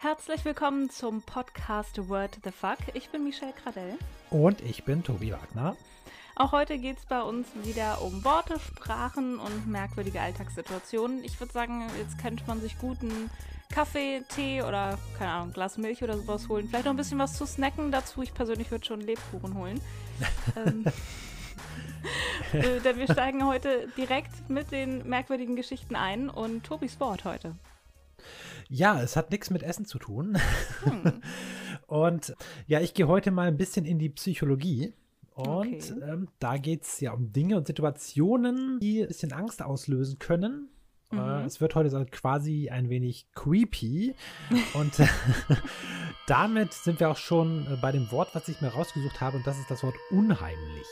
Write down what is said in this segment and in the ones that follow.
Herzlich willkommen zum Podcast Word the Fuck. Ich bin Michelle Gradell. Und ich bin Tobi Wagner. Auch heute geht es bei uns wieder um Worte, Sprachen und merkwürdige Alltagssituationen. Ich würde sagen, jetzt könnte man sich guten Kaffee, Tee oder, keine Ahnung, Glas Milch oder sowas holen. Vielleicht noch ein bisschen was zu snacken dazu. Ich persönlich würde schon Lebkuchen holen. ähm, äh, denn wir steigen heute direkt mit den merkwürdigen Geschichten ein und Tobis Wort heute. Ja, es hat nichts mit Essen zu tun. Hm. Und ja, ich gehe heute mal ein bisschen in die Psychologie. Und okay. ähm, da geht es ja um Dinge und Situationen, die ein bisschen Angst auslösen können. Äh, mhm. Äh, es wird heute so quasi ein wenig creepy. und damit sind wir auch schon äh, bei dem Wort, was ich mir rausgesucht habe. Und das ist das Wort unheimlich.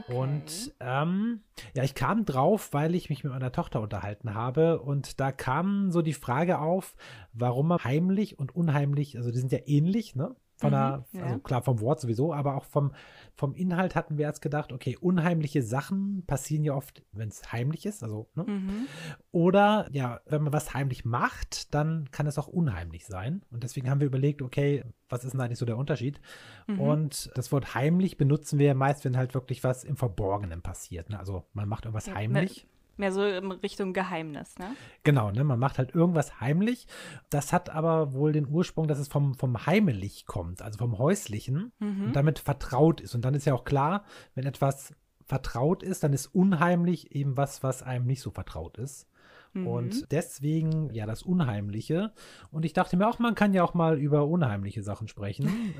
Okay. Und ähm, ja, ich kam drauf, weil ich mich mit meiner Tochter unterhalten habe und da kam so die Frage auf, warum man heimlich und unheimlich, also die sind ja ähnlich, ne? Von der, mhm, ja. also klar vom Wort sowieso, aber auch vom, vom Inhalt hatten wir jetzt gedacht, okay, unheimliche Sachen passieren ja oft, wenn es heimlich ist, also, ne? Mhm. Oder ja, wenn man was heimlich macht, dann kann es auch unheimlich sein. Und deswegen haben wir überlegt, okay, was ist denn eigentlich so der Unterschied? Mhm. Und das Wort heimlich benutzen wir ja meist, wenn halt wirklich was im Verborgenen passiert. Ne? Also man macht irgendwas ja, heimlich. Mehr so in Richtung Geheimnis, ne? Genau, ne? Man macht halt irgendwas heimlich. Das hat aber wohl den Ursprung, dass es vom, vom Heimelig kommt, also vom Häuslichen mhm. und damit vertraut ist. Und dann ist ja auch klar, wenn etwas vertraut ist, dann ist unheimlich eben was, was einem nicht so vertraut ist. Mhm. Und deswegen, ja, das Unheimliche. Und ich dachte mir auch, man kann ja auch mal über unheimliche Sachen sprechen.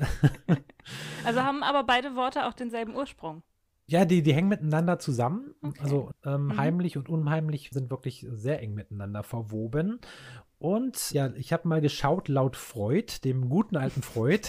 also haben aber beide Worte auch denselben Ursprung. Ja, die, die hängen miteinander zusammen. Okay. Also ähm, mhm. heimlich und unheimlich sind wirklich sehr eng miteinander verwoben. Und ja, ich habe mal geschaut, laut Freud, dem guten alten Freud,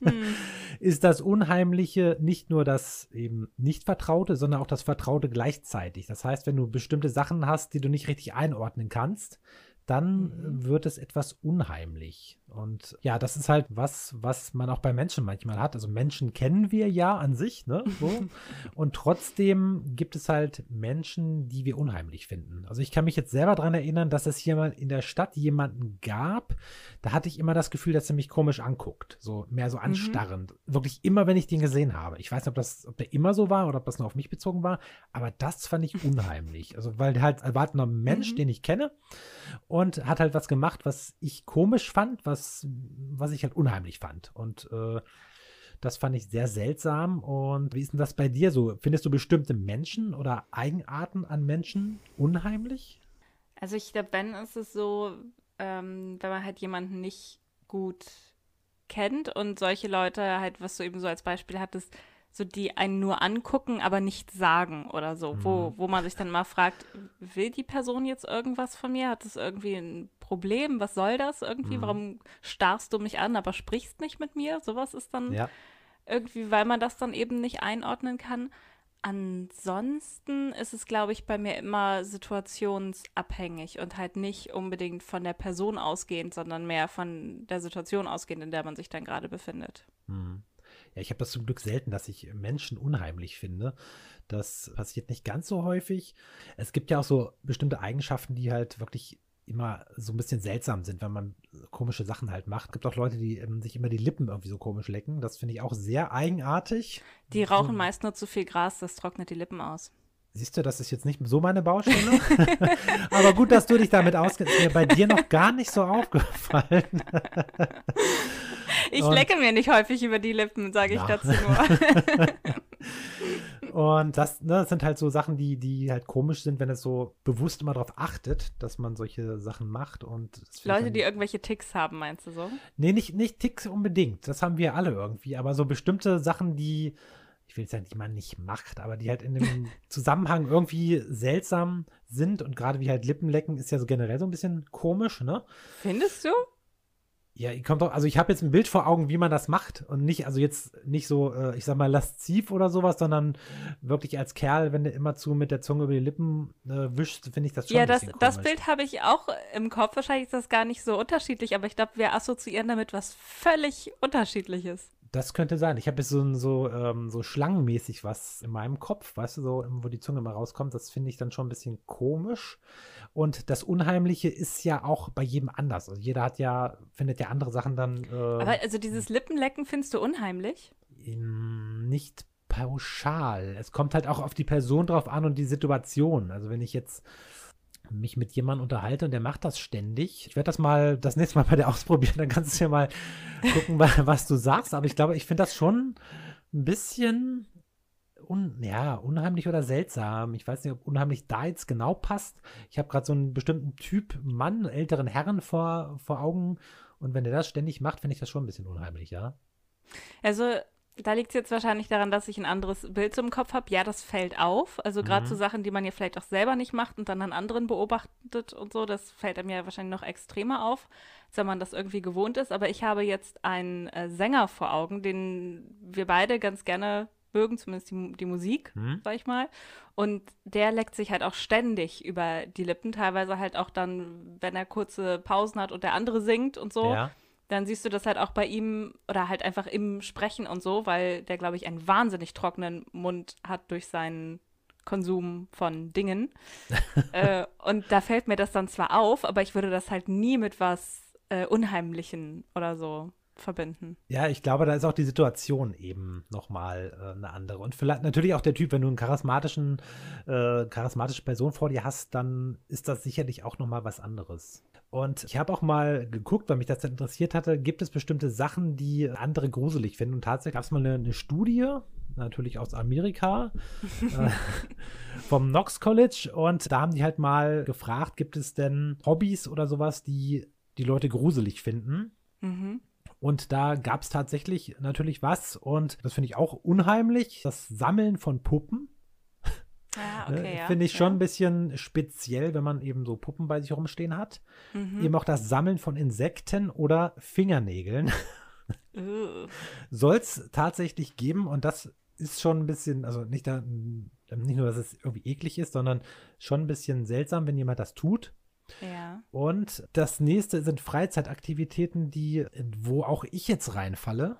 mhm. ist das Unheimliche nicht nur das eben nicht Vertraute, sondern auch das Vertraute gleichzeitig. Das heißt, wenn du bestimmte Sachen hast, die du nicht richtig einordnen kannst, dann mhm. wird es etwas unheimlich. Und ja, das ist halt was, was man auch bei Menschen manchmal hat. Also Menschen kennen wir ja an sich, ne? So. und trotzdem gibt es halt Menschen, die wir unheimlich finden. Also ich kann mich jetzt selber daran erinnern, dass es hier mal in der Stadt jemanden gab, da hatte ich immer das Gefühl, dass er mich komisch anguckt. So mehr so mhm. anstarrend. Mhm. Wirklich immer, wenn ich den gesehen habe. Ich weiß nicht, ob das, ob der immer so war oder ob das nur auf mich bezogen war, aber das fand ich unheimlich. Also, weil der halt war ein Mensch, mhm. den ich kenne und hat halt was gemacht, was ich komisch fand, was was, was ich halt unheimlich fand. Und äh, das fand ich sehr seltsam. Und wie ist denn das bei dir so? Findest du bestimmte Menschen oder Eigenarten an Menschen unheimlich? Also ich glaube, wenn ist es so, ähm, wenn man halt jemanden nicht gut kennt und solche Leute halt, was du eben so als Beispiel hattest, so die einen nur angucken, aber nicht sagen oder so, mhm. wo, wo man sich dann mal fragt, will die Person jetzt irgendwas von mir? Hat es irgendwie ein Problem? Was soll das irgendwie? Mhm. Warum starrst du mich an, aber sprichst nicht mit mir? Sowas ist dann ja. irgendwie, weil man das dann eben nicht einordnen kann. Ansonsten ist es, glaube ich, bei mir immer situationsabhängig und halt nicht unbedingt von der Person ausgehend, sondern mehr von der Situation ausgehend, in der man sich dann gerade befindet. Mhm. Ja, ich habe das zum Glück selten, dass ich Menschen unheimlich finde. Das passiert nicht ganz so häufig. Es gibt ja auch so bestimmte Eigenschaften, die halt wirklich immer so ein bisschen seltsam sind, wenn man komische Sachen halt macht. Es gibt auch Leute, die ähm, sich immer die Lippen irgendwie so komisch lecken. Das finde ich auch sehr eigenartig. Die rauchen so, meist nur zu viel Gras, das trocknet die Lippen aus. Siehst du, das ist jetzt nicht so meine Baustelle. Aber gut, dass du dich damit auskennst. Ist mir bei dir noch gar nicht so aufgefallen. ich und, lecke mir nicht häufig über die Lippen, sage ich ja. dazu nur. und das, ne, das sind halt so Sachen, die, die halt komisch sind, wenn es so bewusst immer darauf achtet, dass man solche Sachen macht. Und Leute, die irgendwelche Ticks haben, meinst du so? Nee, nicht, nicht Ticks unbedingt. Das haben wir alle irgendwie. Aber so bestimmte Sachen, die ich will jetzt sagen, die man nicht macht, aber die halt in dem Zusammenhang irgendwie seltsam sind und gerade wie halt Lippenlecken ist ja so generell so ein bisschen komisch, ne? Findest du? Ja, kommt doch, also ich habe jetzt ein Bild vor Augen, wie man das macht und nicht, also jetzt nicht so, äh, ich sag mal, lasziv oder sowas, sondern wirklich als Kerl, wenn du immer zu mit der Zunge über die Lippen äh, wischst, finde ich das schon Ja, das, das Bild habe ich auch im Kopf. Wahrscheinlich ist das gar nicht so unterschiedlich, aber ich glaube, wir assoziieren damit was völlig Unterschiedliches Das könnte sein. Ich habe jetzt so, so, ähm, so schlangenmäßig was in meinem Kopf, weißt du, so, wo die Zunge mal rauskommt. Das finde ich dann schon ein bisschen komisch. Und das Unheimliche ist ja auch bei jedem anders. Also jeder hat ja, findet ja andere Sachen dann. Äh, Aber also dieses Lippenlecken findest du unheimlich? Nicht pauschal. Es kommt halt auch auf die Person drauf an und die Situation. Also wenn ich jetzt mich mit jemandem unterhalte und der macht das ständig. Ich werde das mal das nächste Mal bei dir ausprobieren, dann kannst du ja mal gucken, was du sagst. Aber ich glaube, ich finde das schon ein bisschen un, ja, unheimlich oder seltsam. Ich weiß nicht, ob unheimlich da jetzt genau passt. Ich habe gerade so einen bestimmten Typ Mann, älteren Herren vor, vor Augen. Und wenn der das ständig macht, finde ich das schon ein bisschen unheimlich, ja. Also da liegt es jetzt wahrscheinlich daran, dass ich ein anderes Bild zum Kopf habe. Ja, das fällt auf. Also gerade mhm. zu so Sachen, die man ja vielleicht auch selber nicht macht und dann an anderen beobachtet und so, das fällt einem ja wahrscheinlich noch extremer auf, als wenn man das irgendwie gewohnt ist. Aber ich habe jetzt einen äh, Sänger vor Augen, den wir beide ganz gerne mögen, zumindest die, die Musik, mhm. sag ich mal. Und der leckt sich halt auch ständig über die Lippen, teilweise halt auch dann, wenn er kurze Pausen hat und der andere singt und so. Ja dann siehst du das halt auch bei ihm oder halt einfach im Sprechen und so, weil der, glaube ich, einen wahnsinnig trockenen Mund hat durch seinen Konsum von Dingen. äh, und da fällt mir das dann zwar auf, aber ich würde das halt nie mit was äh, Unheimlichen oder so verbinden. Ja, ich glaube, da ist auch die Situation eben nochmal äh, eine andere. Und vielleicht natürlich auch der Typ, wenn du einen charismatischen, äh, charismatische Person vor dir hast, dann ist das sicherlich auch nochmal was anderes. Und ich habe auch mal geguckt, weil mich das interessiert hatte, gibt es bestimmte Sachen, die andere gruselig finden. Und tatsächlich gab es mal eine, eine, Studie, natürlich aus Amerika, äh, vom Knox College. Und da haben die halt mal gefragt, gibt es denn Hobbys oder sowas, die die Leute gruselig finden? Mhm. Und da gab es tatsächlich natürlich was. Und das finde ich auch unheimlich. Das Sammeln von Puppen. Ah, ne, okay, ja. Finde ich schon ja. ein bisschen speziell, wenn man eben so Puppen bei sich rumstehen hat. Mhm. Eben auch das Sammeln von Insekten oder Fingernägeln. Uh. Soll es tatsächlich geben und das ist schon ein bisschen, also nicht, da, nicht nur, dass es irgendwie eklig ist, sondern schon ein bisschen seltsam, wenn jemand das tut. Ja. Und das nächste sind Freizeitaktivitäten, die, wo auch ich jetzt reinfalle.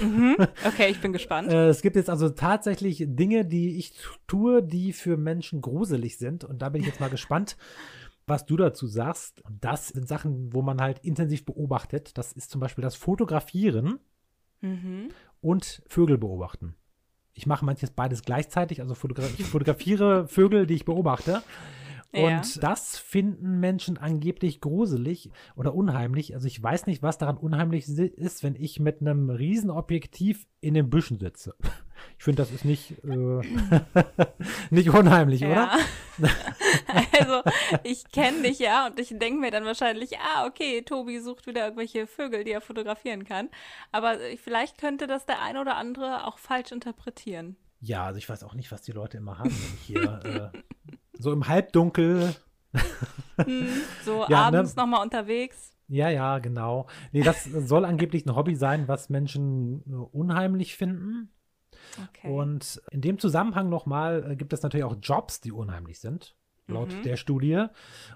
Mhm. Okay, ich bin gespannt. Äh, es gibt jetzt also tatsächlich Dinge, die ich tue, die für Menschen gruselig sind. Und da bin ich jetzt mal gespannt, was du dazu sagst. Das sind Sachen, wo man halt intensiv beobachtet. Das ist zum Beispiel das Fotografieren mhm. und Vögel beobachten. Ich mache manches beides gleichzeitig. Also fotogra ich fotografiere Vögel, die ich beobachte. Und ja. das finden Menschen angeblich gruselig oder unheimlich. Also ich weiß nicht, was daran unheimlich ist, wenn ich mit einem Riesenobjektiv in den Büschen sitze. Ich finde, das ist nicht, äh, nicht unheimlich, ja. oder? also, ich kenne dich ja und ich denke mir dann wahrscheinlich, ah, okay, Tobi sucht wieder irgendwelche Vögel, die er fotografieren kann. Aber vielleicht könnte das der ein oder andere auch falsch interpretieren. Ja, also ich weiß auch nicht, was die Leute immer haben, wenn ich hier äh, so im Halbdunkel. Hm, so ja, ne? abends ne? nochmal unterwegs. Ja, ja, genau. Nee, das soll angeblich ein Hobby sein, was Menschen äh, unheimlich finden. Okay. Und in dem Zusammenhang nochmal äh, gibt es natürlich auch Jobs, die unheimlich sind, laut mhm. der Studie.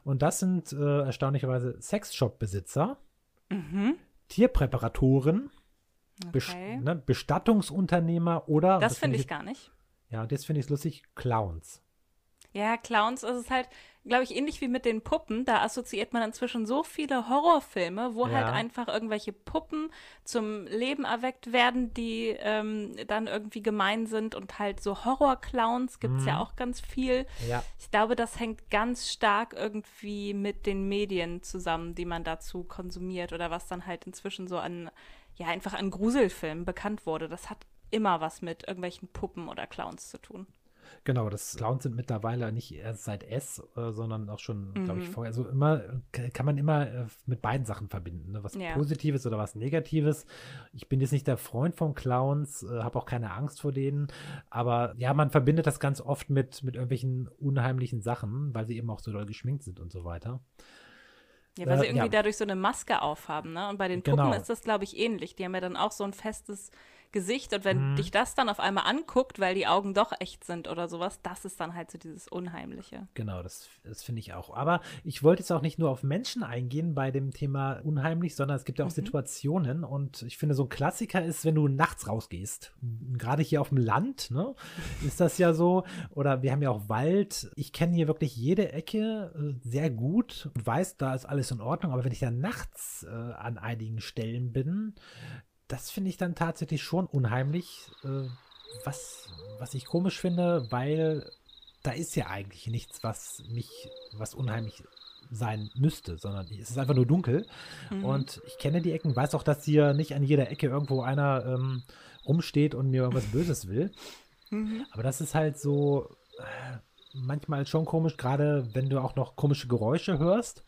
Und das sind äh, erstaunlicherweise Sexshop-Besitzer, mhm. Tierpräparatoren, okay. Best ne, Bestattungsunternehmer oder. Das finde ich, ich gar nicht. Ja, das finde ich lustig, Clowns. Ja, Clowns, das ist halt, glaube ich, ähnlich wie mit den Puppen. Da assoziiert man inzwischen so viele Horrorfilme, wo halt ja. halt einfach irgendwelche Puppen zum Leben erweckt werden, die ähm, dann irgendwie gemein sind und halt so Horrorclowns gibt es mhm. ja auch ganz viel. Ja. Ich glaube, das hängt ganz stark irgendwie mit den Medien zusammen, die man dazu konsumiert oder was dann halt inzwischen so an, ja, einfach an Gruselfilmen bekannt wurde. Das hat immer was mit irgendwelchen Puppen oder Clowns zu tun. Genau, das Clowns sind mittlerweile nicht erst seit S, äh, sondern auch schon, mhm. glaube ich, vorher. Also immer kann man immer äh, mit beiden Sachen verbinden, ne? was ja. Positives oder was Negatives. Ich bin jetzt nicht der Freund von Clowns, äh, habe auch keine Angst vor denen, aber ja, man verbindet das ganz oft mit, mit irgendwelchen unheimlichen Sachen, weil sie eben auch so doll geschminkt sind und so weiter. Ja, weil sie irgendwie ja. dadurch so eine Maske aufhaben, ne? Und bei den Puppen genau. ist das, glaube ich, ähnlich. Die haben ja dann auch so ein festes Gesicht und wenn Mhm. dich das dann auf einmal anguckt, weil die Augen doch echt sind oder sowas, das ist dann halt so dieses Unheimliche. Genau, das, das finde ich auch. Aber ich wollte jetzt auch nicht nur auf Menschen eingehen bei dem Thema unheimlich, sondern es gibt ja auch Mhm. Situationen und ich finde, so ein Klassiker ist, wenn du nachts rausgehst. Gerade hier auf dem Land, ne, ist das ja so. Oder wir haben ja auch Wald. Ich kenne hier wirklich jede Ecke äh, sehr gut und weiß, da ist alles in Ordnung. Aber wenn ich dann nachts äh, an einigen Stellen bin, das finde ich dann tatsächlich schon unheimlich. Äh, was, was ich komisch finde, weil da ist ja eigentlich nichts, was mich, was unheimlich sein müsste, sondern es ist einfach nur dunkel. Mhm. Und ich kenne die Ecken, weiß auch, dass hier nicht an jeder Ecke irgendwo einer ähm, rumsteht und mir irgendwas Böses will. Mhm. Aber das ist halt so äh, manchmal schon komisch, gerade wenn du auch noch komische Geräusche hörst.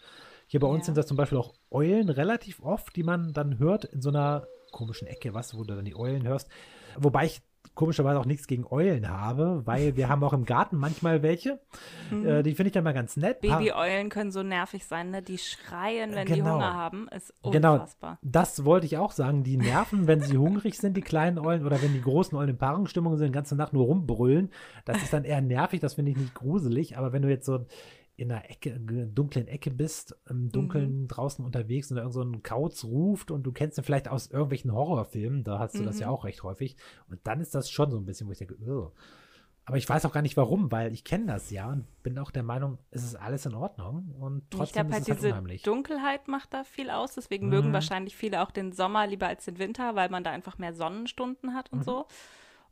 Hier bei uns Ja. sind das zum Beispiel auch Eulen relativ oft, die man dann hört in so einer komischen Ecke, was, wo du dann die Eulen hörst. Wobei ich komischerweise auch nichts gegen Eulen habe, weil wir haben auch im Garten manchmal welche. Mhm. Äh, die finde ich dann mal ganz nett. Babyeulen können so nervig sein, ne? Die schreien, wenn die Genau. Hunger haben. Ist Genau. unfassbar. Das wollte ich auch sagen. Die nerven, wenn sie hungrig sind, die kleinen Eulen, oder wenn die großen Eulen in Paarungsstimmung sind, die ganze Nacht nur rumbrüllen. Das ist dann eher nervig, das finde ich nicht gruselig. Aber wenn du jetzt so in einer Ecke, dunklen Ecke bist, im Dunkeln draußen unterwegs und da irgend so ein Kauz ruft und du kennst ihn vielleicht aus irgendwelchen Horrorfilmen, da hast du das ja Mhm. auch recht häufig. Und dann ist das schon so ein bisschen, wo ich denke, "Ugh." aber ich weiß auch gar nicht warum, weil ich kenne das ja und bin auch der Meinung, es ist alles in Ordnung und ich trotzdem glaube ist halt, es halt diese unheimlich. Dunkelheit macht da viel aus. Deswegen Mhm. mögen wahrscheinlich viele auch den Sommer lieber als den Winter, weil man da einfach mehr Sonnenstunden hat und Mhm. so.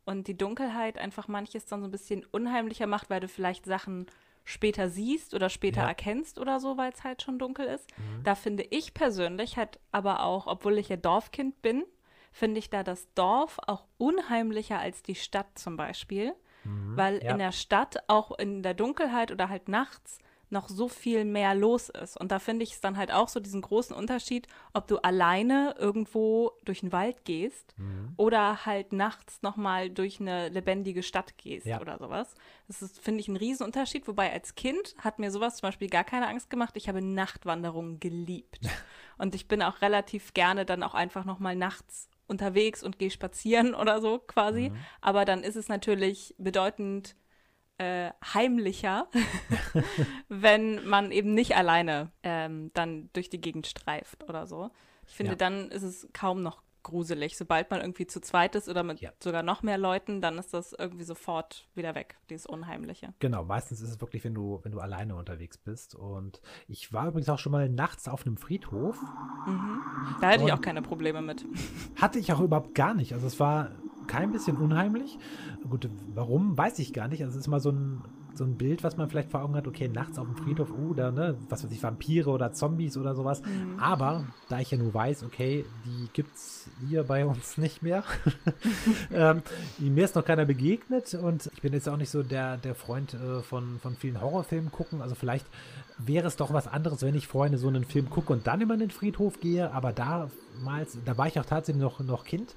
Und die Dunkelheit einfach manches dann so ein bisschen unheimlicher macht, weil du vielleicht Sachen später siehst oder später Ja. erkennst oder so, weil es halt schon dunkel ist. Mhm. Da finde ich persönlich halt aber auch, obwohl ich ja Dorfkind bin, finde ich da das Dorf auch unheimlicher als die Stadt zum Beispiel, Mhm. weil Ja. in der Stadt auch in der Dunkelheit oder halt nachts noch so viel mehr los ist. Und da finde ich es dann halt auch so diesen großen Unterschied, ob du alleine irgendwo durch den Wald gehst Mhm. oder halt nachts nochmal durch eine lebendige Stadt gehst Ja. oder sowas. Das ist, finde ich, ein Riesenunterschied. Wobei als Kind hat mir sowas zum Beispiel gar keine Angst gemacht. Ich habe Nachtwanderungen geliebt. Und ich bin auch relativ gerne dann auch einfach nochmal nachts unterwegs und gehe spazieren oder so quasi. Mhm. Aber dann ist es natürlich bedeutend äh, heimlicher, wenn man eben nicht alleine ähm, dann durch die Gegend streift oder so. Ich finde, Ja. dann ist es kaum noch gruselig. Sobald man irgendwie zu zweit ist oder mit Ja. sogar noch mehr Leuten, dann ist das irgendwie sofort wieder weg, dieses Unheimliche. Genau, meistens ist es wirklich, wenn du, wenn du alleine unterwegs bist. Und ich war übrigens auch schon mal nachts auf einem Friedhof. Mhm. Da hätte ich auch keine Probleme mit. Hatte ich auch überhaupt gar nicht. Also es war kein bisschen unheimlich. Gut, warum, weiß ich gar nicht. Also es ist immer so ein, so ein Bild, was man vielleicht vor Augen hat, okay, nachts auf dem Friedhof, uh, da, ne, was weiß ich, Vampire oder Zombies oder sowas. Mhm. Aber da ich ja nur weiß, okay, die gibt's hier bei uns nicht mehr. ähm, mir ist noch keiner begegnet und ich bin jetzt auch nicht so der, der Freund äh, von, von vielen Horrorfilmen gucken. Also vielleicht wäre es doch was anderes, wenn ich vorhin so einen Film gucke und dann über den Friedhof gehe. Aber damals, da war ich auch tatsächlich noch, noch Kind.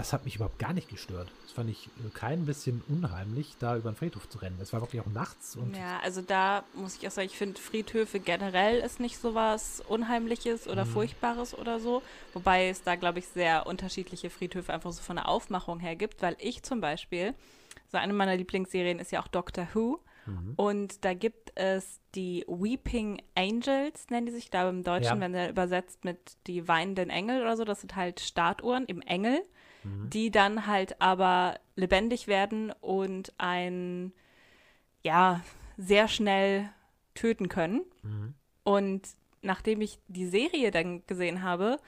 Das hat mich überhaupt gar nicht gestört. Das fand ich äh, kein bisschen unheimlich, da über den Friedhof zu rennen. Es war wirklich auch nachts Ja, also da muss ich auch sagen, ich finde Friedhöfe generell ist nicht so was Unheimliches oder Mhm. Furchtbares oder so. Wobei es da, glaube ich, sehr unterschiedliche Friedhöfe einfach so von der Aufmachung her gibt, weil ich zum Beispiel, so eine meiner Lieblingsserien ist ja auch Doctor Who. Mhm. Und da gibt es die Weeping Angels, nennen die sich, ich glaube im Deutschen, Ja. wenn der übersetzt mit die weinenden Engel oder so, das sind halt Statuen im Engel, Mhm. die dann halt aber lebendig werden und ein, ja, sehr schnell töten können. Mhm. Und nachdem ich die Serie dann gesehen habe,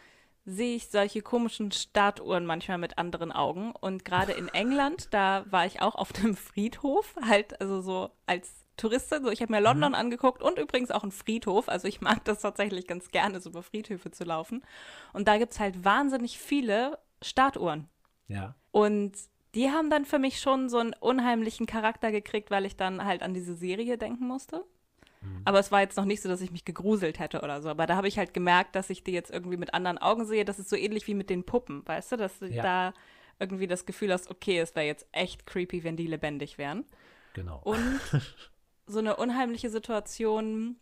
sehe ich solche komischen Statuen manchmal mit anderen Augen. Und gerade in England, da war ich auch auf dem Friedhof, halt, also so als Touristin. So, ich habe mir London angeguckt und übrigens auch einen Friedhof. Also ich mag das tatsächlich ganz gerne, so über Friedhöfe zu laufen. Und da gibt es halt wahnsinnig viele Statuen. ja. Und die haben dann für mich schon so einen unheimlichen Charakter gekriegt, weil ich dann halt an diese Serie denken musste. Mhm. Aber es war jetzt noch nicht so, dass ich mich gegruselt hätte oder so. Aber da habe ich halt gemerkt, dass ich die jetzt irgendwie mit anderen Augen sehe. Das ist so ähnlich wie mit den Puppen, weißt du? Dass du Ja. da irgendwie das Gefühl hast, okay, es wäre jetzt echt creepy, wenn die lebendig wären. Genau. Und so eine unheimliche Situation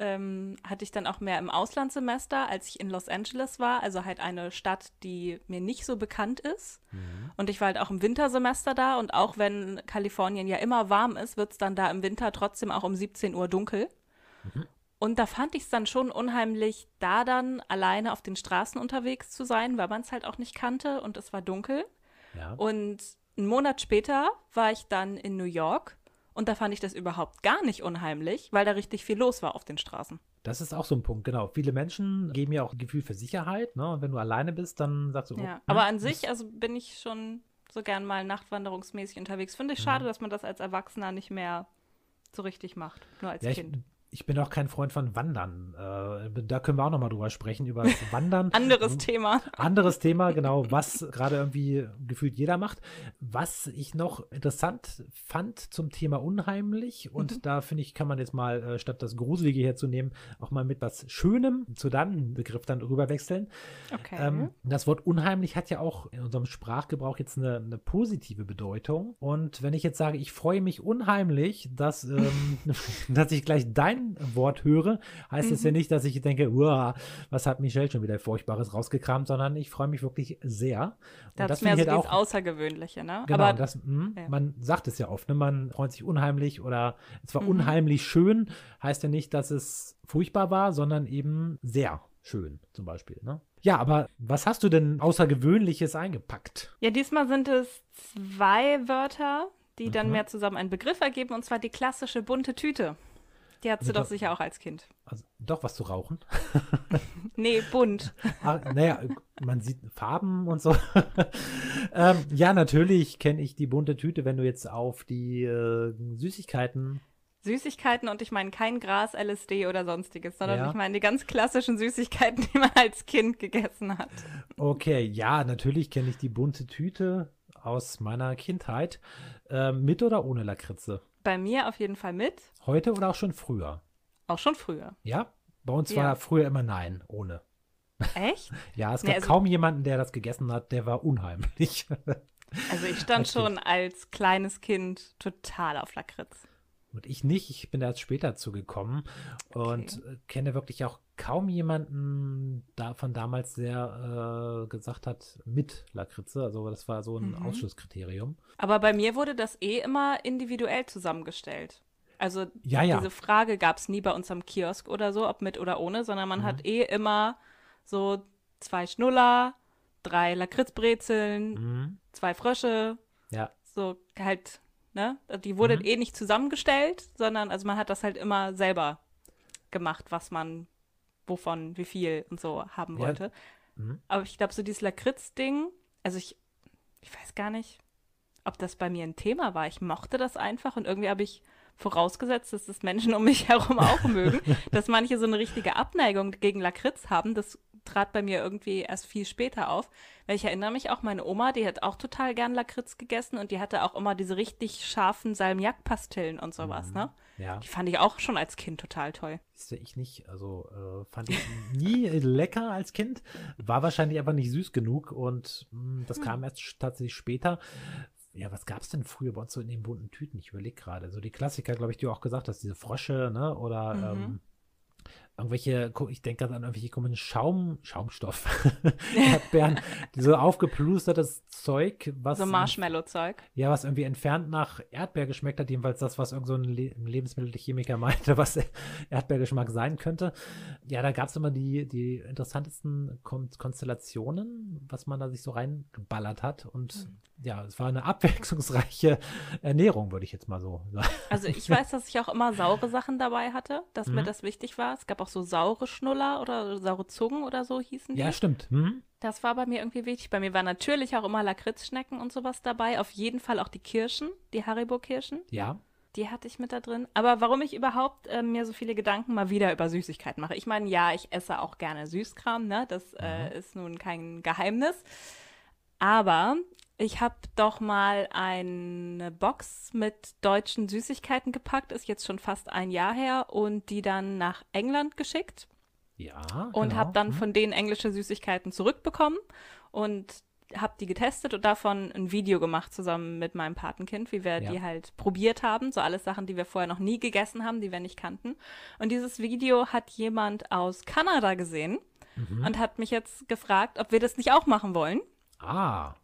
ähm, hatte ich dann auch mehr im Auslandssemester, als ich in Los Angeles war, also halt eine Stadt, die mir nicht so bekannt ist. Mhm. Und ich war halt auch im Wintersemester da und auch wenn Kalifornien ja immer warm ist, wird es dann da im Winter trotzdem auch um 17 Uhr dunkel. Mhm. Und da fand ich es dann schon unheimlich, da dann alleine auf den Straßen unterwegs zu sein, weil man es halt auch nicht kannte und es war dunkel. Ja. Und einen Monat später war ich dann in New York und da fand ich das überhaupt gar nicht unheimlich, weil da richtig viel los war auf den Straßen. Das ist auch so ein Punkt, genau. Viele Menschen geben ja auch ein Gefühl für Sicherheit, ne? Und wenn du alleine bist, dann sagst du, oh, ja. Hm, aber an sich, also bin ich schon so gern mal nachtwanderungsmäßig unterwegs. Finde ich schade, mhm. dass man das als Erwachsener nicht mehr so richtig macht, nur als ja, Kind. Ich, ich bin auch kein Freund von Wandern. Äh, da können wir auch nochmal drüber sprechen, über das Wandern. Anderes Thema. Anderes Thema, genau, was gerade irgendwie gefühlt jeder macht. Was ich noch interessant fand zum Thema unheimlich, und mhm. da finde ich, kann man jetzt mal, äh, statt das Gruselige herzunehmen, auch mal mit was Schönem zu dann Begriff dann rüber wechseln. Okay. Ähm, das Wort unheimlich hat ja auch in unserem Sprachgebrauch jetzt eine, eine positive Bedeutung. Und wenn ich jetzt sage, ich freue mich unheimlich, dass, ähm, dass ich gleich dein Wort höre, heißt mhm. das ja nicht, dass ich denke, was hat Michelle schon wieder Furchtbares rausgekramt, sondern ich freue mich wirklich sehr. Und das ist mehr so halt auch Außergewöhnliche, ne? Genau, Aber, das, mh, ja. man sagt es ja oft, ne? man freut sich unheimlich oder es war mhm. unheimlich schön, heißt ja nicht, dass es furchtbar war, sondern eben sehr schön zum Beispiel, ne? Ja, aber was hast du denn Außergewöhnliches eingepackt? Ja, diesmal sind es zwei Wörter, die dann mhm. mehr zusammen einen Begriff ergeben, und zwar die klassische bunte Tüte. Die hattest du doch sicher auch als Kind. Also, doch, was zu rauchen? nee, bunt. Ach, naja, man sieht Farben und so. ähm, ja, natürlich kenne ich die bunte Tüte, wenn du jetzt auf die äh, Süßigkeiten. Süßigkeiten und ich meine kein Gras, LSD oder sonstiges, sondern ja. ich meine die ganz klassischen Süßigkeiten, die man als Kind gegessen hat. Okay, ja, natürlich kenne ich die bunte Tüte aus meiner Kindheit. Äh, mit oder ohne Lakritze? Bei mir auf jeden Fall mit. Heute oder auch schon früher? Auch schon früher. Ja? Bei uns ja. war früher immer nein, ohne. Echt? ja, es gab nee, also, kaum jemanden, der das gegessen hat, der war unheimlich. also ich stand als schon als kleines Kind total auf Lakritz. Und ich nicht, ich bin da erst später zugekommen und kenne wirklich auch kaum jemanden da von damals, der äh, gesagt hat, mit Lakritze. Also das war so ein mhm. Ausschlusskriterium. Aber bei mir wurde das eh immer individuell zusammengestellt. Also ja, ja. diese Frage gab es nie bei uns am Kiosk oder so, ob mit oder ohne, sondern man mhm. hat eh immer so zwei Schnuller, drei Lakritzbrezeln, mhm. zwei Frösche. Ja. So halt Ne? Die wurde mhm. eh nicht zusammengestellt, sondern also man hat das halt immer selber gemacht, was man, wovon, wie viel und so haben ja. wollte. Mhm. Aber ich glaube, so dieses Lakritz-Ding, also ich, ich weiß gar nicht, ob das bei mir ein Thema war. Ich mochte das einfach und irgendwie habe ich vorausgesetzt, dass das Menschen um mich herum auch mögen, dass manche so eine richtige Abneigung gegen Lakritz haben. Das trat bei mir irgendwie erst viel später auf. Weil ich erinnere mich auch, meine Oma, die hat auch total gern Lakritz gegessen und die hatte auch immer diese richtig scharfen Salmiak-Pastillen und sowas, mhm. ne? Ja. Die fand ich auch schon als Kind total toll. Ist ich nicht. Also äh, fand ich nie lecker als Kind. War wahrscheinlich einfach nicht süß genug und mh, hm, das hm. kam erst tatsächlich später ja, was gab es denn früher bei uns so in den bunten Tüten? Ich überlege gerade. So die Klassiker, glaube ich, die du auch gesagt hast, diese Frösche, ne? Oder mhm. ähm, irgendwelche, ich denke gerade an irgendwelche komischen Schaum, Schaumstoff, Erdbeeren, so aufgeplustertes Zeug, was. So Marshmallow-Zeug. Ja, was irgendwie entfernt nach Erdbeer geschmeckt hat, jedenfalls das, was irgend so ein Le Lebensmittelchemiker meinte, was Erdbeergeschmack sein könnte. Ja, da gab es immer die, die interessantesten Kon Konstellationen, was man da sich so reingeballert hat. Und mhm. ja, es war eine abwechslungsreiche Ernährung, würde ich jetzt mal so sagen. Also ich weiß, dass ich auch immer saure Sachen dabei hatte, dass mhm. mir das wichtig war. Es gab auch so saure Schnuller oder saure Zungen oder so hießen die. Ja, stimmt. Hm? Das war bei mir irgendwie wichtig. Bei mir waren natürlich auch immer Lakritzschnecken und sowas dabei. Auf jeden Fall auch die Kirschen, die Haribo-Kirschen. Ja. Die hatte ich mit da drin. Aber warum ich überhaupt äh, mir so viele Gedanken mal wieder über Süßigkeiten mache. Ich meine, ja, ich esse auch gerne Süßkram, ne? Das äh, ist nun kein Geheimnis. Aber ich habe doch mal eine Box mit deutschen Süßigkeiten gepackt, ist jetzt schon fast ein Jahr her, und die dann nach England geschickt. Ja. Und genau. habe dann mhm. von denen englische Süßigkeiten zurückbekommen. Und habe die getestet und davon ein Video gemacht zusammen mit meinem Patenkind, wie wir Ja. die halt probiert haben. So alles Sachen, die wir vorher noch nie gegessen haben, die wir nicht kannten. Und dieses Video hat jemand aus Kanada gesehen Mhm. und hat mich jetzt gefragt, ob wir das nicht auch machen wollen. Ah,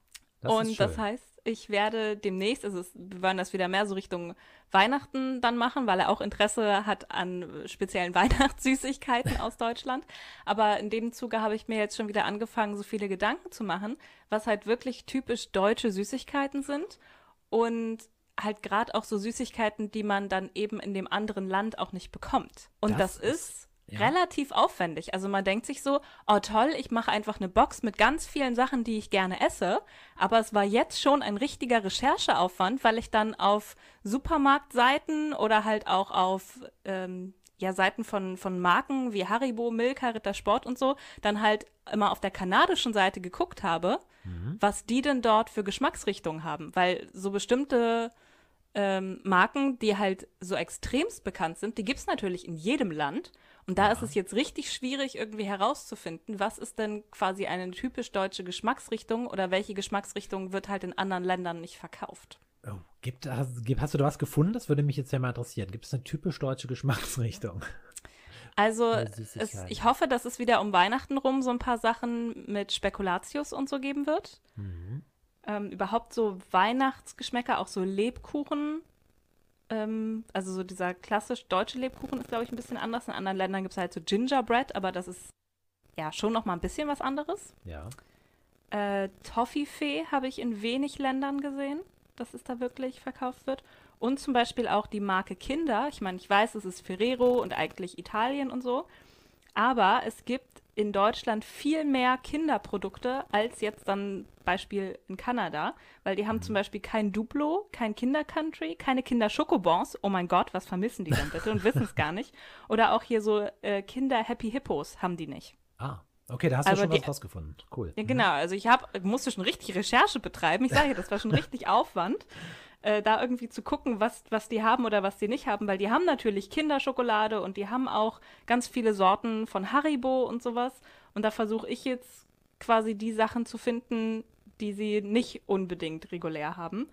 das und das heißt, ich werde demnächst, also wir wollen das wieder mehr so Richtung Weihnachten dann machen, weil er auch Interesse hat an äh, speziellen Weihnachtssüßigkeiten aus Deutschland. Aber in dem Zuge habe ich mir jetzt schon wieder angefangen, so viele Gedanken zu machen, was halt wirklich typisch deutsche Süßigkeiten sind und halt gerade auch so Süßigkeiten, die man dann eben in dem anderen Land auch nicht bekommt. Und Das das, ist ja. relativ aufwendig. Also man denkt sich so, oh toll, ich mache einfach eine Box mit ganz vielen Sachen, die ich gerne esse. Aber es war jetzt schon ein richtiger Rechercheaufwand, weil ich dann auf Supermarktseiten oder halt auch auf ähm, ja, Seiten von, von Marken wie Haribo, Milka, Rittersport und so, dann halt immer auf der kanadischen Seite geguckt habe, was die denn dort für Geschmacksrichtungen haben. Weil so bestimmte ähm, Marken, die halt so extremst bekannt sind, die gibt es natürlich in jedem Land. Und da ist es jetzt richtig schwierig, irgendwie herauszufinden, was ist denn quasi eine typisch deutsche Geschmacksrichtung oder welche Geschmacksrichtung wird halt in anderen Ländern nicht verkauft. Oh, gibt, hast, hast du da was gefunden? Das würde mich jetzt ja mal interessieren. Gibt es eine typisch deutsche Geschmacksrichtung? Also es, ich hoffe, dass es wieder um Weihnachten rum so ein paar Sachen mit Spekulatius und so geben wird. Mhm. Ähm, überhaupt so Weihnachtsgeschmäcker, auch so Lebkuchen. Ähm, also so dieser klassisch deutsche Lebkuchen ist, glaube ich, ein bisschen anders. In anderen Ländern gibt es halt so Gingerbread, aber das ist ja schon noch mal ein bisschen was anderes. Ja. Äh, Toffifee habe ich in wenig Ländern gesehen, dass es da wirklich verkauft wird. Und zum Beispiel auch die Marke Kinder. Ich meine, ich weiß, es ist Ferrero und eigentlich Italien und so. Aber es gibt in Deutschland viel mehr Kinderprodukte als jetzt dann Beispiel in Kanada, weil die haben zum Beispiel kein Duplo, kein Kinder-Country, keine Kinder-Schokobons. Oh mein Gott, was vermissen die denn bitte und wissen es gar nicht. Oder auch hier so äh, Kinder-Happy Hippos haben die nicht. Ah, okay, da hast du Aber schon die- was rausgefunden. Cool. Ja, genau. Also ich hab, musste schon richtig Recherche betreiben. Ich sage das war schon richtig Aufwand, äh, da irgendwie zu gucken, was, was die haben oder was die nicht haben, weil die haben natürlich Kinderschokolade und die haben auch ganz viele Sorten von Haribo und sowas. Und da versuche ich jetzt quasi die Sachen zu finden, die sie nicht unbedingt regulär haben.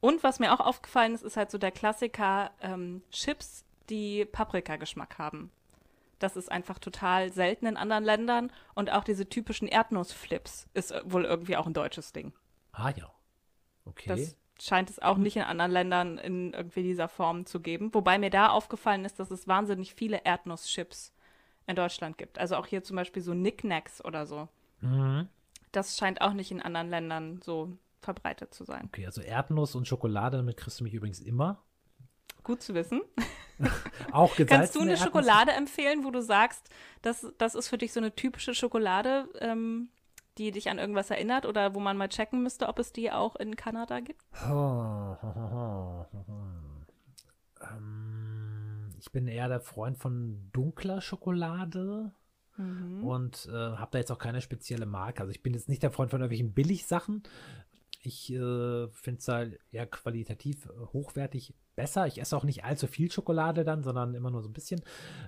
Und was mir auch aufgefallen ist, ist halt so der Klassiker ähm, Chips, die Paprikageschmack haben. Das ist einfach total selten in anderen Ländern. Und auch diese typischen Erdnussflips ist äh, wohl irgendwie auch ein deutsches Ding. Ah ja. Okay. Das scheint es auch nicht in anderen Ländern in irgendwie dieser Form zu geben. Wobei mir da aufgefallen ist, dass es wahnsinnig viele Erdnusschips in Deutschland gibt. Also auch hier zum Beispiel so Knickknacks oder so. mhm. Das scheint auch nicht in anderen Ländern so verbreitet zu sein. okay, also Erdnuss und Schokolade, damit kriegst du mich übrigens immer. Gut zu wissen. Auch gesalzene Kannst du eine Erdnüsse? Schokolade empfehlen, wo du sagst, das, das ist für dich so eine typische Schokolade, ähm, die dich an irgendwas erinnert oder wo man mal checken müsste, ob es die auch in Kanada gibt? Ähm, ich bin eher der Freund von dunkler Schokolade Mhm. und äh, habe da jetzt auch keine spezielle Marke. Also ich bin jetzt nicht der Freund von irgendwelchen Billigsachen. Ich äh, finde es halt eher qualitativ äh, hochwertig besser. Ich esse auch nicht allzu viel Schokolade dann, sondern immer nur so ein bisschen.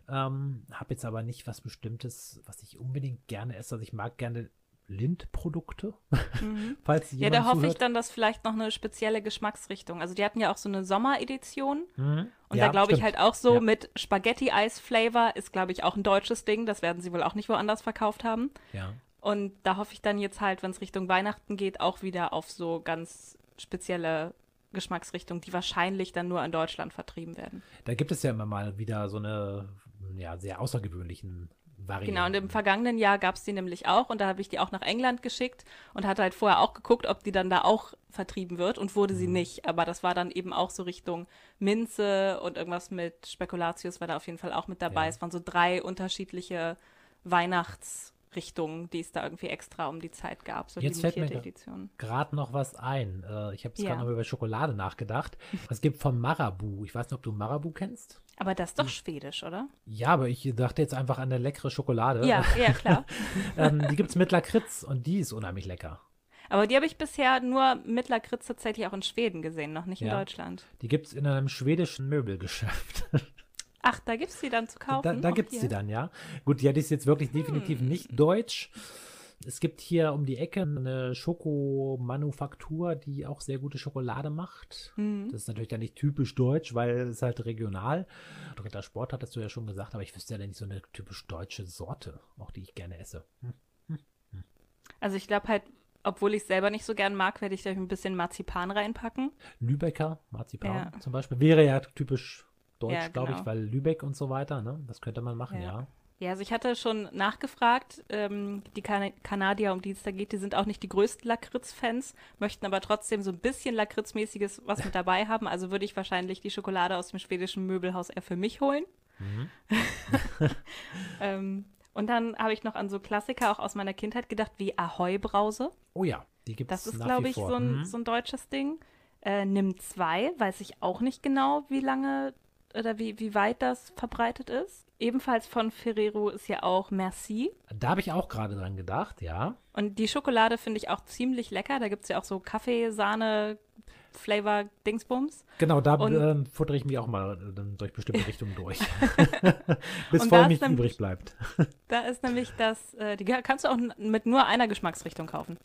Ähm, habe jetzt aber nicht was Bestimmtes, was ich unbedingt gerne esse. Also ich mag gerne Lindprodukte, falls Ja, da hoffe ich zuhört. dann, dass vielleicht noch eine spezielle Geschmacksrichtung. Also die hatten ja auch so eine Sommeredition Mhm. und Ja, da glaube ich halt auch so Ja. mit Spaghetti-Eis-Flavor ist, glaube ich, auch ein deutsches Ding. Das werden sie wohl auch nicht woanders verkauft haben. Ja. Und da hoffe ich dann jetzt halt, wenn es Richtung Weihnachten geht, auch wieder auf so ganz spezielle Geschmacksrichtungen, die wahrscheinlich dann nur in Deutschland vertrieben werden. Da gibt es ja immer mal wieder so eine ja, sehr außergewöhnlichen Varianten. Genau, und im vergangenen Jahr gab es die nämlich auch und da habe ich die auch nach England geschickt und hatte halt vorher auch geguckt, ob die dann da auch vertrieben wird und wurde sie Mhm. nicht. Aber das war dann eben auch so Richtung Minze und irgendwas mit Spekulatius war da auf jeden Fall auch mit dabei. Ja. Es waren so drei unterschiedliche Weihnachtsrichtungen, die es da irgendwie extra um die Zeit gab, so Jetzt fällt mir limitierte ge- Edition. gerade noch was ein. Äh, ich habe jetzt Ja. gerade noch über Schokolade nachgedacht. Es gibt von Marabu. Ich weiß nicht, ob du Marabu kennst. Aber das ist doch schwedisch, oder? Ja, aber ich dachte jetzt einfach an eine leckere Schokolade. Ja, ja, klar. ähm, die gibt es mit Lakritz und die ist unheimlich lecker. Aber die habe ich bisher nur mit Lakritz tatsächlich auch in Schweden gesehen, noch nicht in Ja. Deutschland. Die gibt es in einem schwedischen Möbelgeschäft. Ach, da gibt es die dann zu kaufen? Da, da gibt es die dann, ja. Gut, die ist jetzt wirklich definitiv Hm. nicht deutsch. Es gibt hier um die Ecke eine Schokomanufaktur, die auch sehr gute Schokolade macht. Mhm. Das ist natürlich dann nicht typisch deutsch, weil es halt regional. Ritter Sport hattest du ja schon gesagt, aber ich wüsste ja nicht so eine typisch deutsche Sorte, auch die ich gerne esse. Hm. Also ich glaube halt, obwohl ich es selber nicht so gern mag, werde ich da ein bisschen Marzipan reinpacken. Lübecker Marzipan Ja. zum Beispiel wäre ja typisch deutsch, Ja, glaube ich, genau. weil Lübeck und so weiter, ne? Das könnte man machen, Ja. ja. Ja, also ich hatte schon nachgefragt, ähm, die kan Kanadier, um die es da geht, die sind auch nicht die größten Lakritz-Fans, möchten aber trotzdem so ein bisschen Lakritzmäßiges was mit dabei haben. Also würde ich wahrscheinlich die Schokolade aus dem schwedischen Möbelhaus eher für mich holen. Mhm. Ähm, und dann habe ich noch an so Klassiker auch aus meiner Kindheit gedacht, wie Ahoi-Brause. Oh ja, die gibt es Das ist, glaube ich, so ein, Mhm. so ein deutsches Ding. Äh, Nimm 2, weiß ich auch nicht genau, wie lange oder wie, wie weit das verbreitet ist. Ebenfalls von Ferrero ist ja auch Merci. Da habe ich auch gerade dran gedacht, ja. Und die Schokolade finde ich auch ziemlich lecker. Da gibt es ja auch so Kaffee, Sahne, Flavor, Dingsbums. Genau, da ähm, futtere ich mich auch mal äh, durch bestimmte Richtungen durch. Bis nichts nämlich- übrig bleibt. Da ist nämlich das, äh, die kannst du auch mit nur einer Geschmacksrichtung kaufen.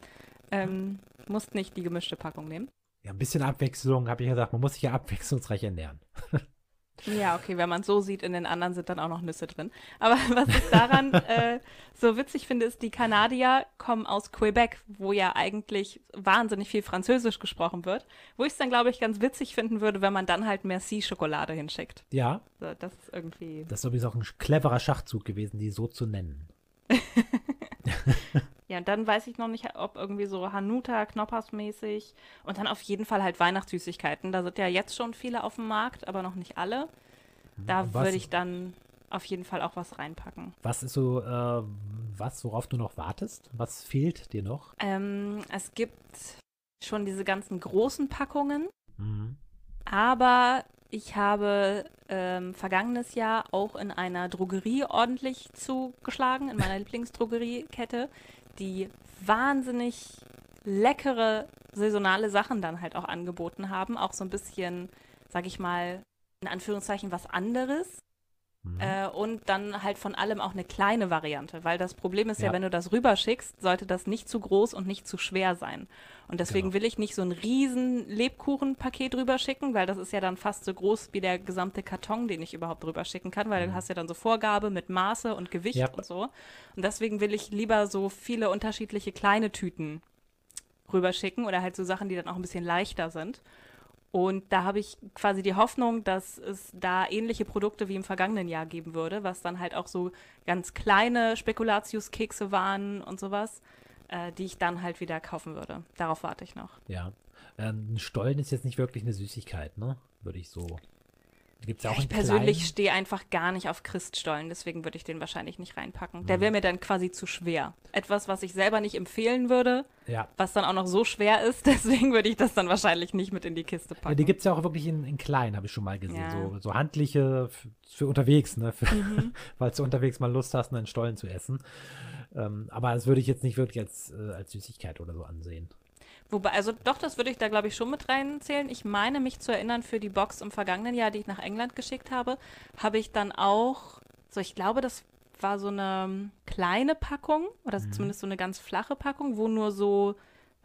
Ähm, musst nicht die gemischte Packung nehmen. Ja, ein bisschen Abwechslung, habe ich gesagt. Man muss sich ja abwechslungsreich ernähren. Ja, okay, wenn man es so sieht, in den anderen sind dann auch noch Nüsse drin. Aber was ich daran äh, so witzig finde, ist, die Kanadier kommen aus Quebec, wo ja eigentlich wahnsinnig viel Französisch gesprochen wird. Wo ich es dann, glaube ich, ganz witzig finden würde, wenn man dann halt Merci-Schokolade hinschickt. Ja, So, das ist irgendwie. das ist übrigens auch ein cleverer Schachzug gewesen, die so zu nennen. Ja, dann weiß ich noch nicht, ob irgendwie so Hanuta, Knoppers-mäßig und dann auf jeden Fall halt Weihnachtssüßigkeiten. Da sind ja jetzt schon viele auf dem Markt, aber noch nicht alle. Da würde ich dann auf jeden Fall auch was reinpacken. Was ist so, äh, was, worauf du noch wartest? Was fehlt dir noch? Ähm, es gibt schon diese ganzen großen Packungen, Mhm. aber ich habe ähm, vergangenes Jahr auch in einer Drogerie ordentlich zugeschlagen, in meiner Lieblingsdrogeriekette, die wahnsinnig leckere saisonale Sachen dann halt auch angeboten haben. Auch so ein bisschen, sag ich mal, in Anführungszeichen was anderes. Mhm. Äh, und dann halt von allem auch eine kleine Variante, weil das Problem ist ja, Ja. wenn du das rüberschickst, sollte das nicht zu groß und nicht zu schwer sein. Und deswegen Genau. will ich nicht so ein riesen Lebkuchenpaket rüberschicken, weil das ist ja dann fast so groß wie der gesamte Karton, den ich überhaupt rüberschicken kann, weil du hast ja dann so Vorgabe mit Maße und Gewicht Mhm. Ja. und so. Und deswegen will ich lieber so viele unterschiedliche kleine Tüten rüberschicken oder halt so Sachen, die dann auch ein bisschen leichter sind. Und da habe ich quasi die Hoffnung, dass es da ähnliche Produkte wie im vergangenen Jahr geben würde, was dann halt auch so ganz kleine Spekulatiuskekse waren und sowas, äh, die ich dann halt wieder kaufen würde. Darauf warte ich noch. Ja. Ähm, ein Stollen ist jetzt nicht wirklich eine Süßigkeit, ne? Würde ich so. Gibt es ja auch ich persönlich stehe einfach gar nicht auf Christstollen, deswegen würde ich den wahrscheinlich nicht reinpacken. Mhm. Der wäre mir dann quasi zu schwer. Etwas, was ich selber nicht empfehlen würde, Ja. was dann auch noch so schwer ist, deswegen würde ich das dann wahrscheinlich nicht mit in die Kiste ja packen. die gibt es ja auch wirklich in, in klein, habe ich schon mal gesehen. Ja. So, so handliche für, für unterwegs, ne? Mhm. Falls du unterwegs mal Lust hast, einen Stollen zu essen. Ähm, aber das würde ich jetzt nicht wirklich als, äh, als Süßigkeit oder so ansehen. Wobei, also doch, das würde ich da, glaube ich, schon mit reinzählen. Ich meine mich zu erinnern, für die Box im vergangenen Jahr, die ich nach England geschickt habe, habe ich dann auch, so ich glaube, das war so eine kleine Packung oder so zumindest so eine ganz flache Packung, wo nur so,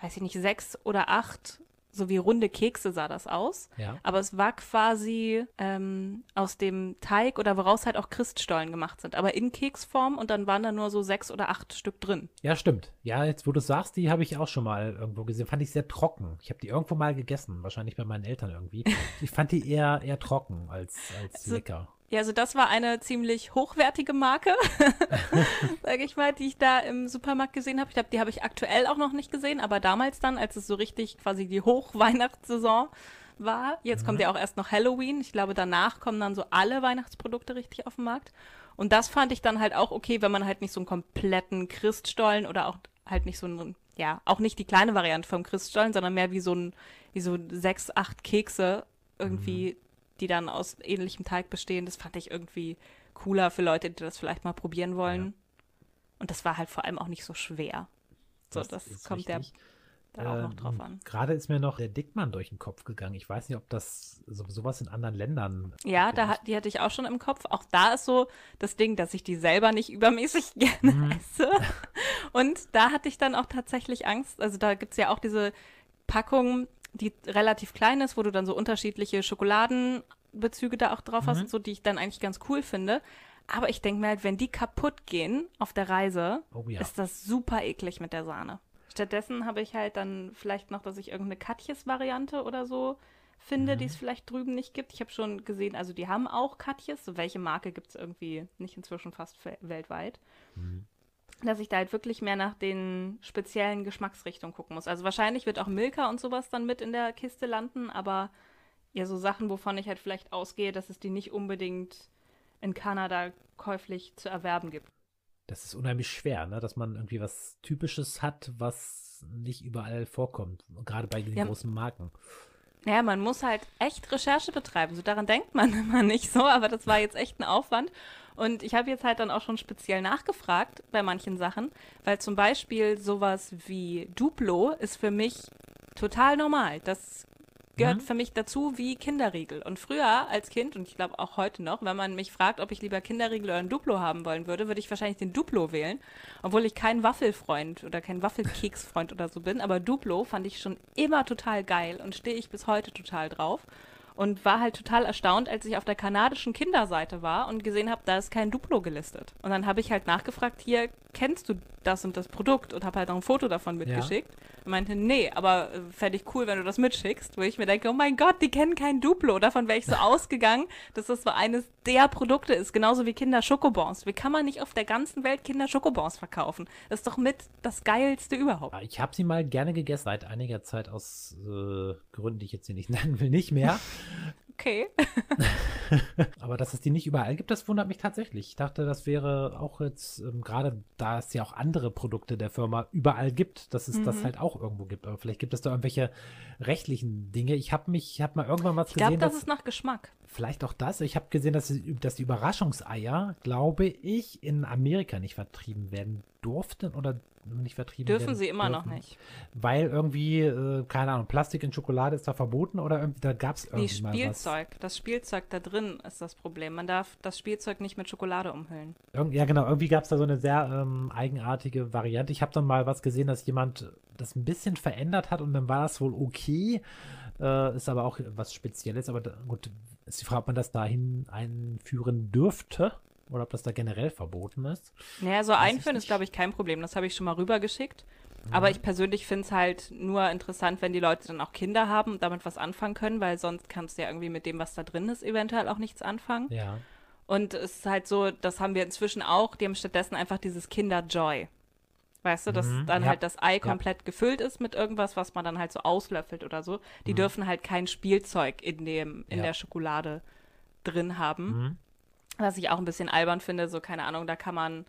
weiß ich nicht, sechs oder acht, so wie runde Kekse sah das aus. Ja. Aber es war quasi ähm, aus dem Teig oder woraus halt auch Christstollen gemacht sind, aber in Keksform und dann waren da nur so sechs oder acht Stück drin. Ja, stimmt. Ja, jetzt wo du es sagst, die habe ich auch schon mal irgendwo gesehen. Fand ich sehr trocken. Ich habe die irgendwo mal gegessen, wahrscheinlich bei meinen Eltern irgendwie. Ich fand die eher, eher trocken als, als Also- lecker. Ja, also das war eine ziemlich hochwertige Marke, sage ich mal, die ich da im Supermarkt gesehen habe. Ich glaube, die habe ich aktuell auch noch nicht gesehen, aber damals dann, als es so richtig quasi die Hochweihnachtssaison war. Jetzt kommt ja auch erst noch Halloween. Ich glaube, danach kommen dann so alle Weihnachtsprodukte richtig auf den Markt. Und das fand ich dann halt auch okay, wenn man halt nicht so einen kompletten Christstollen oder auch halt nicht so einen, ja, auch nicht die kleine Variante vom Christstollen, sondern mehr wie so ein, wie so sechs, acht Kekse irgendwie, die dann aus ähnlichem Teig bestehen. Das fand ich irgendwie cooler für Leute, die das vielleicht mal probieren wollen. Und das war halt vor allem auch nicht so schwer. So, das, ist kommt der, richtig. da auch noch drauf Ähm, an. Gerade ist mir noch der Dickmann durch den Kopf gegangen. Ich weiß nicht, ob das so, sowas in anderen Ländern. Ja, da, hat- die hatte ich auch schon im Kopf. Auch da ist so das Ding, dass ich die selber nicht übermäßig gerne Mhm. esse. Und da hatte ich dann auch tatsächlich Angst. Also da gibt es ja auch diese Packung, die relativ klein ist, wo du dann so unterschiedliche Schokoladenbezüge da auch drauf hast, Mhm. und so die ich dann eigentlich ganz cool finde. Aber ich denke mir halt, wenn die kaputt gehen auf der Reise, Oh ja. ist das super eklig mit der Sahne. Stattdessen habe ich halt dann vielleicht noch, dass ich irgendeine Katjes-Variante oder so finde, die es vielleicht drüben nicht gibt. Ich habe schon gesehen, also die haben auch Katjes. So welche Marke gibt es irgendwie nicht inzwischen fast weltweit. Dass ich da halt wirklich mehr nach den speziellen Geschmacksrichtungen gucken muss. Also wahrscheinlich wird auch Milka und sowas dann mit in der Kiste landen, aber ja, so Sachen, wovon ich halt vielleicht ausgehe, dass es die nicht unbedingt in Kanada käuflich zu erwerben gibt. Das ist unheimlich schwer, ne? dass man irgendwie was Typisches hat, was nicht überall vorkommt. Gerade bei den Ja. großen Marken. Ja, man muss halt echt Recherche betreiben. So daran denkt man immer nicht so, aber das war jetzt echt ein Aufwand. Und ich habe jetzt halt dann auch schon speziell nachgefragt bei manchen Sachen, weil zum Beispiel sowas wie Duplo ist für mich total normal. Das gehört Mhm. für mich dazu wie Kinderriegel. Und früher als Kind, und ich glaube auch heute noch, wenn man mich fragt, ob ich lieber Kinderriegel oder ein Duplo haben wollen würde, würde ich wahrscheinlich den Duplo wählen. Obwohl ich kein Waffelfreund oder kein Waffelkeksfreund oder so bin. Aber Duplo fand ich schon immer total geil und stehe ich bis heute total drauf. Und war halt total erstaunt, als ich auf der kanadischen Kinderseite war und gesehen habe, da ist kein Duplo gelistet. Und dann habe ich halt nachgefragt, hier, kennst du das und das Produkt? Und habe halt auch ein Foto davon mitgeschickt. Und meinte, nee, aber äh, fände ich cool, wenn du das mitschickst. Wo ich mir denke, oh mein Gott, die kennen kein Duplo. Davon wäre ich so ausgegangen, dass das so eines der Produkte ist. Genauso wie Kinder Schokobons. Wie kann man nicht auf der ganzen Welt Kinder Schokobons verkaufen? Das ist doch mit das Geilste überhaupt. Ah, Ich habe sie mal gerne gegessen, seit einiger Zeit aus äh, Gründen, die ich jetzt hier nicht nennen will, nicht mehr. Okay. Aber dass es die nicht überall gibt, das wundert mich tatsächlich. Ich dachte, das wäre auch jetzt, ähm, gerade da es ja auch andere Produkte der Firma überall gibt, dass es das Mhm. halt auch irgendwo gibt. Aber vielleicht gibt es da irgendwelche rechtlichen Dinge. Ich habe mich, ich habe mal irgendwann was Ich glaube, gesehen, das dass ist nach Geschmack. Vielleicht auch das. Ich habe gesehen, dass, die- dass die Überraschungseier, glaube ich, in Amerika nicht vertrieben werden durften oder nicht vertrieben Dürfen werden sie immer noch dürfen. nicht. Weil irgendwie, äh, keine Ahnung, Plastik in Schokolade ist da verboten oder irgendwie, da gab es Nee, irgendwie mal was. Spielzeug. Das Spielzeug da drin ist das Problem. Man darf das Spielzeug nicht mit Schokolade umhüllen. Irgend, ja, genau. Irgendwie gab es da so eine sehr ähm, eigenartige Variante. Ich habe dann mal was gesehen, dass jemand das ein bisschen verändert hat und dann war das wohl okay. Äh, ist aber auch was Spezielles. Aber da, gut, ist die Frage, ob man das dahin einführen dürfte oder ob das da generell verboten ist. Naja, so Weiß einführen ist, glaube ich, kein Problem. Das habe ich schon mal rübergeschickt. Aber ich persönlich finde es halt nur interessant, wenn die Leute dann auch Kinder haben und damit was anfangen können, weil sonst kannst du ja irgendwie mit dem, was da drin ist, eventuell auch nichts anfangen. Ja. Und es ist halt so, das haben wir inzwischen auch, die haben stattdessen einfach dieses Kinder-Joy. Weißt du, dass Mhm, dann ja. halt das Ei komplett gefüllt ist mit irgendwas, was man dann halt so auslöffelt oder so. Die dürfen halt kein Spielzeug in dem, in Mhm. Ja. der Schokolade drin haben. Mhm. Was ich auch ein bisschen albern finde, so keine Ahnung, da kann man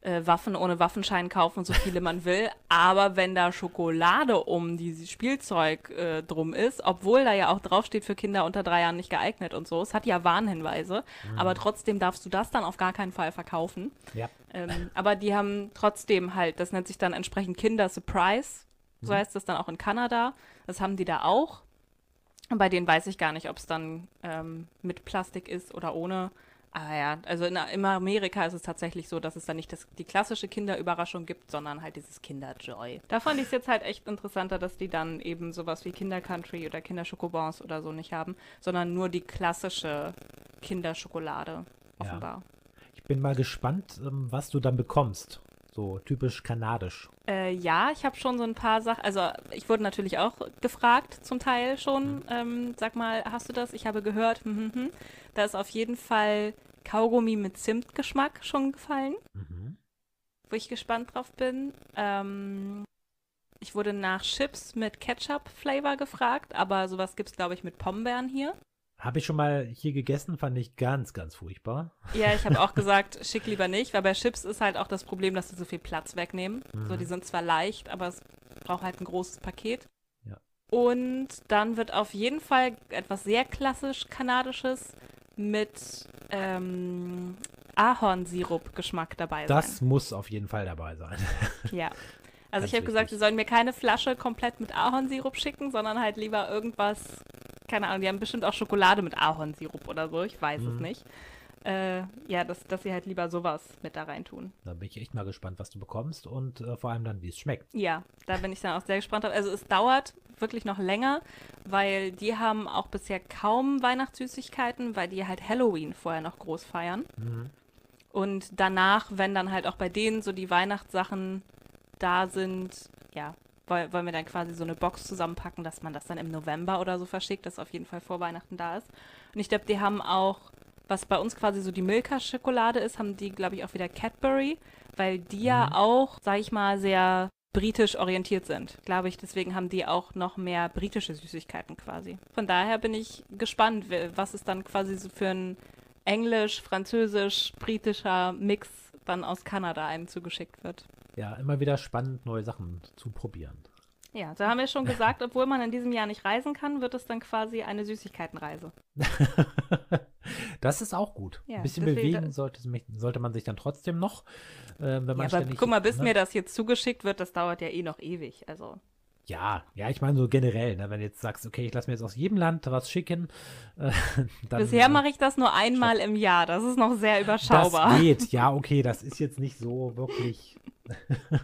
äh, Waffen ohne Waffenschein kaufen, so viele man will. Aber wenn da Schokolade um dieses Spielzeug äh, drum ist, obwohl da ja auch draufsteht für Kinder unter drei Jahren nicht geeignet und so, es hat ja Warnhinweise, aber trotzdem darfst du das dann auf gar keinen Fall verkaufen. Ja. Ähm, aber die haben trotzdem halt, das nennt sich dann entsprechend Kinder Surprise, so heißt das dann auch in Kanada. Das haben die da auch. Und bei denen weiß ich gar nicht, ob es dann ähm, mit Plastik ist oder ohne. Ah ja, also in, in Amerika ist es tatsächlich so, dass es da nicht das, die klassische Kinderüberraschung gibt, sondern halt dieses Kinderjoy. Da fand ich es jetzt halt echt interessanter, dass die dann eben sowas wie Kinder-Country oder Kinderschokobons oder so nicht haben, sondern nur die klassische Kinderschokolade offenbar. Ich bin mal gespannt, ähm, was du dann bekommst. So typisch kanadisch. Äh, ja, ich habe schon so ein paar Sachen. Also ich wurde natürlich auch gefragt, zum Teil schon. Ähm, sag mal, hast du das? Ich habe gehört. Hm, hm, hm. Da ist auf jeden Fall Kaugummi mit Zimtgeschmack schon gefallen, Mhm. wo ich gespannt drauf bin. Ähm, ich wurde nach Chips mit Ketchup-Flavor gefragt, aber sowas gibt es, glaube ich, mit Pombeeren hier. Habe ich schon mal hier gegessen, fand ich ganz, ganz furchtbar. Ja, ich habe auch gesagt, schick lieber nicht, weil bei Chips ist halt auch das Problem, dass sie so viel Platz wegnehmen. So, die sind zwar leicht, aber es braucht halt ein großes Paket. Ja. Und dann wird auf jeden Fall etwas sehr klassisch kanadisches mit ähm, Ahornsirup-Geschmack dabei Das sein. muss auf jeden Fall dabei sein. Ja. Also ich habe gesagt, sie sollen mir keine Flasche komplett mit Ahornsirup schicken, sondern halt lieber irgendwas, keine Ahnung, die haben bestimmt auch Schokolade mit Ahornsirup oder so, ich weiß mhm. es nicht. Äh, ja, dass, dass sie halt lieber sowas mit da rein tun. Da bin ich echt mal gespannt, was du bekommst und äh, vor allem dann, wie es schmeckt. Ja, da bin ich dann auch sehr gespannt. Also es dauert wirklich noch länger, weil die haben auch bisher kaum Weihnachtssüßigkeiten, weil die halt Halloween vorher noch groß feiern. Mhm. Und danach, wenn dann halt auch bei denen so die Weihnachtssachen da sind, ja, wollen wir dann quasi so eine Box zusammenpacken, dass man das dann im November oder so verschickt, dass auf jeden Fall vor Weihnachten da ist. Und ich glaube, die haben auch, was bei uns quasi so die Milka-Schokolade ist, haben die, glaube ich, auch wieder Cadbury, weil die mhm. ja auch, sag ich mal, sehr britisch orientiert sind, glaube ich. Deswegen haben die auch noch mehr britische Süßigkeiten quasi. Von daher bin ich gespannt, was es dann quasi so für ein englisch, französisch, britischer Mix dann aus Kanada einem zugeschickt wird. Ja, immer wieder spannend, neue Sachen zu probieren. Ja, da haben wir schon gesagt, obwohl man in diesem Jahr nicht reisen kann, wird es dann quasi eine Süßigkeitenreise. das ist auch gut. Ja, Ein bisschen bewegen sollte, sollte, man sich dann trotzdem noch, äh, wenn man ja, ständig, Guck mal, bis ne? mir das jetzt zugeschickt wird, das dauert ja eh noch ewig. Also. Ja, ja, ich meine so generell, ne, wenn du jetzt sagst, okay, ich lasse mir jetzt aus jedem Land was schicken. Äh, dann, Bisher äh, mache ich das nur einmal im Jahr. Das ist noch sehr überschaubar. Das geht, ja, okay, das ist jetzt nicht so wirklich.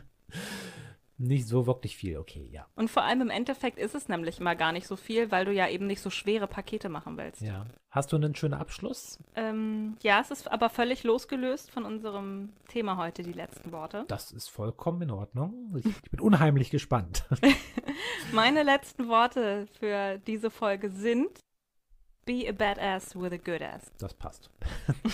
nicht so wirklich viel, okay, ja. Und vor allem im Endeffekt ist es nämlich mal gar nicht so viel, weil du ja eben nicht so schwere Pakete machen willst. Ja. Hast du einen schönen Abschluss? Ähm, ja, es ist aber völlig losgelöst von unserem Thema heute, die letzten Worte. Das ist vollkommen in Ordnung. Ich, ich bin unheimlich gespannt. Meine letzten Worte für diese Folge sind Be a badass with a good ass. Das passt.